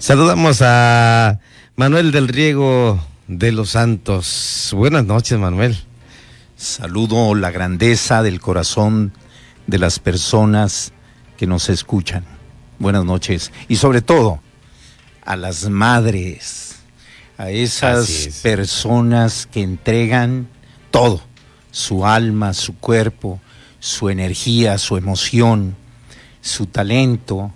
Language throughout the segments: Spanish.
Saludamos a Manuel del Riego de los Santos. Buenas noches, Manuel. Saludo la grandeza del corazón de las personas que nos escuchan. Buenas noches. Y sobre todo, a las madres, a esas personas que entregan todo, su alma, su cuerpo, su energía, su emoción, su talento,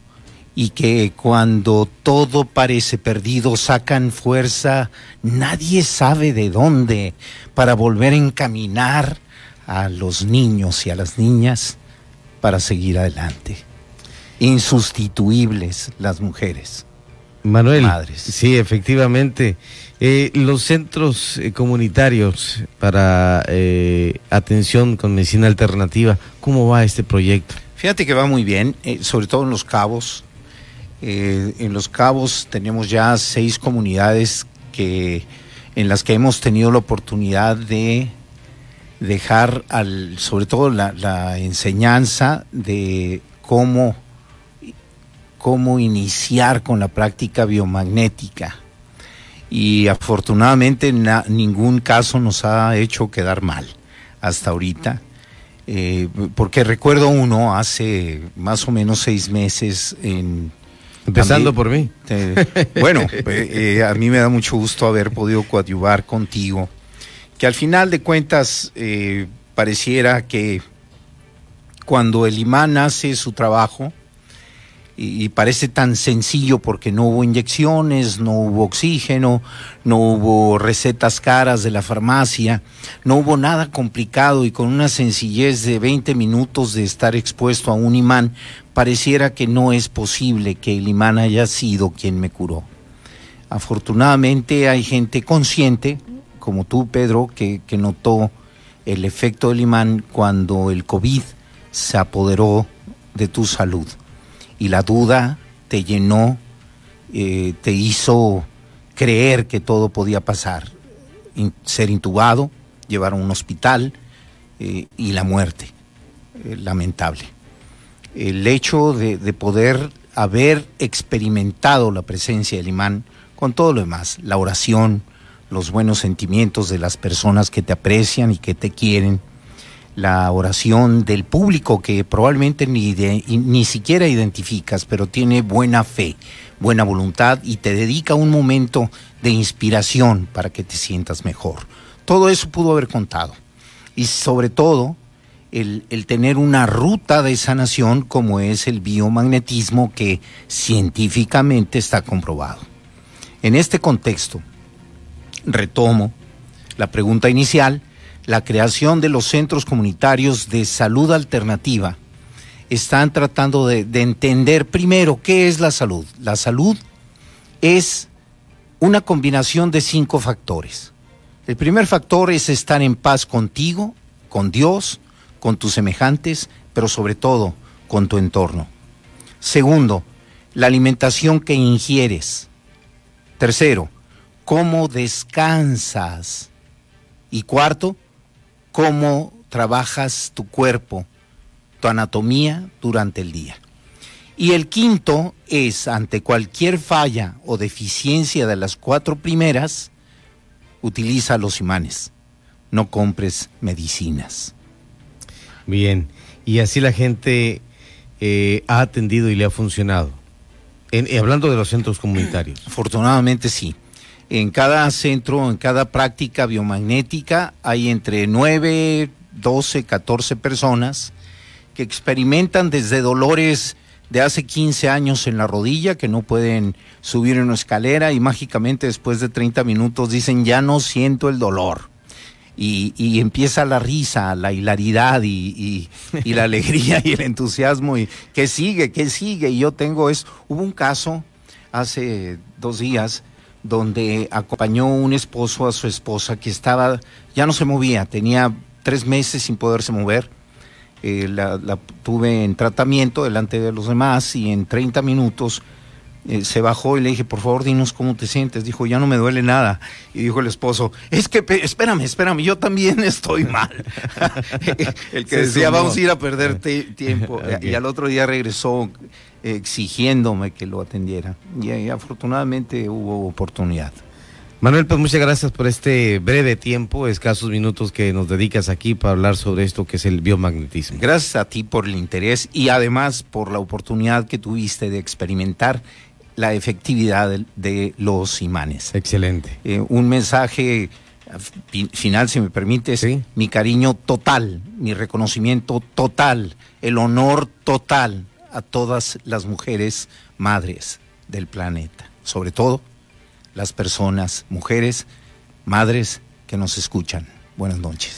y que cuando todo parece perdido sacan fuerza, nadie sabe de dónde, para volver a encaminar a los niños y a las niñas para seguir adelante. Insustituibles las mujeres. Manuel, madres. sí, efectivamente. Eh, los centros eh, comunitarios para eh, atención con medicina alternativa, ¿cómo va este proyecto? Fíjate que va muy bien, sobre todo en Los Cabos. En Los Cabos tenemos ya seis comunidades que, en las que hemos tenido la oportunidad de dejar al, sobre todo la, enseñanza de cómo, cómo iniciar con la práctica biomagnética. Y afortunadamente ningún caso nos ha hecho quedar mal hasta ahorita. Eh, porque recuerdo uno hace más o menos seis meses en... Empezando por mí. bueno, eh, a mí me da mucho gusto haber podido coadyuvar contigo que al final de cuentas eh, pareciera que cuando el imán hace su trabajo, y, parece tan sencillo porque no hubo inyecciones, no hubo oxígeno, no hubo recetas caras de la farmacia, no hubo nada complicado y con una sencillez de 20 minutos de estar expuesto a un imán, pareciera que no es posible que el imán haya sido quien me curó. Afortunadamente hay gente consciente, como tú, Pedro, que, notó el efecto del imán cuando el COVID se apoderó de tu salud. Y la duda te llenó, eh, te hizo creer que todo podía pasar. ser intubado, llevar a un hospital eh, y la muerte. Eh, lamentable. El hecho de, de poder haber experimentado la presencia del imán con todo lo demás, la oración, los buenos sentimientos de las personas que te aprecian y que te quieren, la oración del público que probablemente ni, ni siquiera identificas, pero tiene buena fe, buena voluntad y te dedica un momento de inspiración para que te sientas mejor. Todo eso pudo haber contado. Y sobre todo, el, el, tener una ruta de sanación como es el biomagnetismo que científicamente está comprobado. En este contexto, retomo la pregunta inicial, la creación de los centros comunitarios de salud alternativa están tratando de, entender primero qué es la salud. La salud es una combinación de cinco factores. El primer factor es estar en paz contigo, con Dios, con tus semejantes, pero sobre todo con tu entorno. Segundo, la alimentación que ingieres. Tercero, cómo descansas. Y cuarto, cómo trabajas tu cuerpo, tu anatomía durante el día. Y el quinto es, ante cualquier falla o deficiencia de las cuatro primeras, utiliza los imanes, no compres medicinas. Bien, y así la gente eh, ha atendido y le ha funcionado. En, hablando de los centros comunitarios. Afortunadamente sí. En cada centro, en cada práctica biomagnética, hay entre 9, 12, 14 personas que experimentan desde dolores de hace 15 años en la rodilla, que no pueden subir en una escalera y mágicamente después de 30 minutos dicen, ya no siento el dolor. Y, empieza la risa, la hilaridad y, y, la alegría y el entusiasmo y que sigue, que sigue. Y yo tengo es, hubo un caso hace dos días donde acompañó un esposo a su esposa que estaba, ya no se movía, tenía tres meses sin poderse mover. Eh, la, tuve en tratamiento delante de los demás y en 30 minutos eh, se bajó y le dije, por favor, dinos cómo te sientes. Dijo, ya no me duele nada. Y dijo el esposo, es que, espérame, espérame, yo también estoy mal. el que decía, vamos a ir a perder tiempo. Y al otro día regresó exigiéndome que lo atendiera. y afortunadamente hubo oportunidad. Manuel, pues muchas gracias por este breve tiempo, escasos minutos que nos dedicas aquí para hablar sobre esto que es el biomagnetismo. Gracias a ti por el interés y además por la oportunidad que tuviste de experimentar la efectividad de, los imanes. Excelente. Eh, un mensaje final, si me permites, mi cariño total, mi reconocimiento total, el honor total a todas las mujeres madres del planeta, sobre todo las personas, mujeres, madres que nos escuchan. Buenas noches.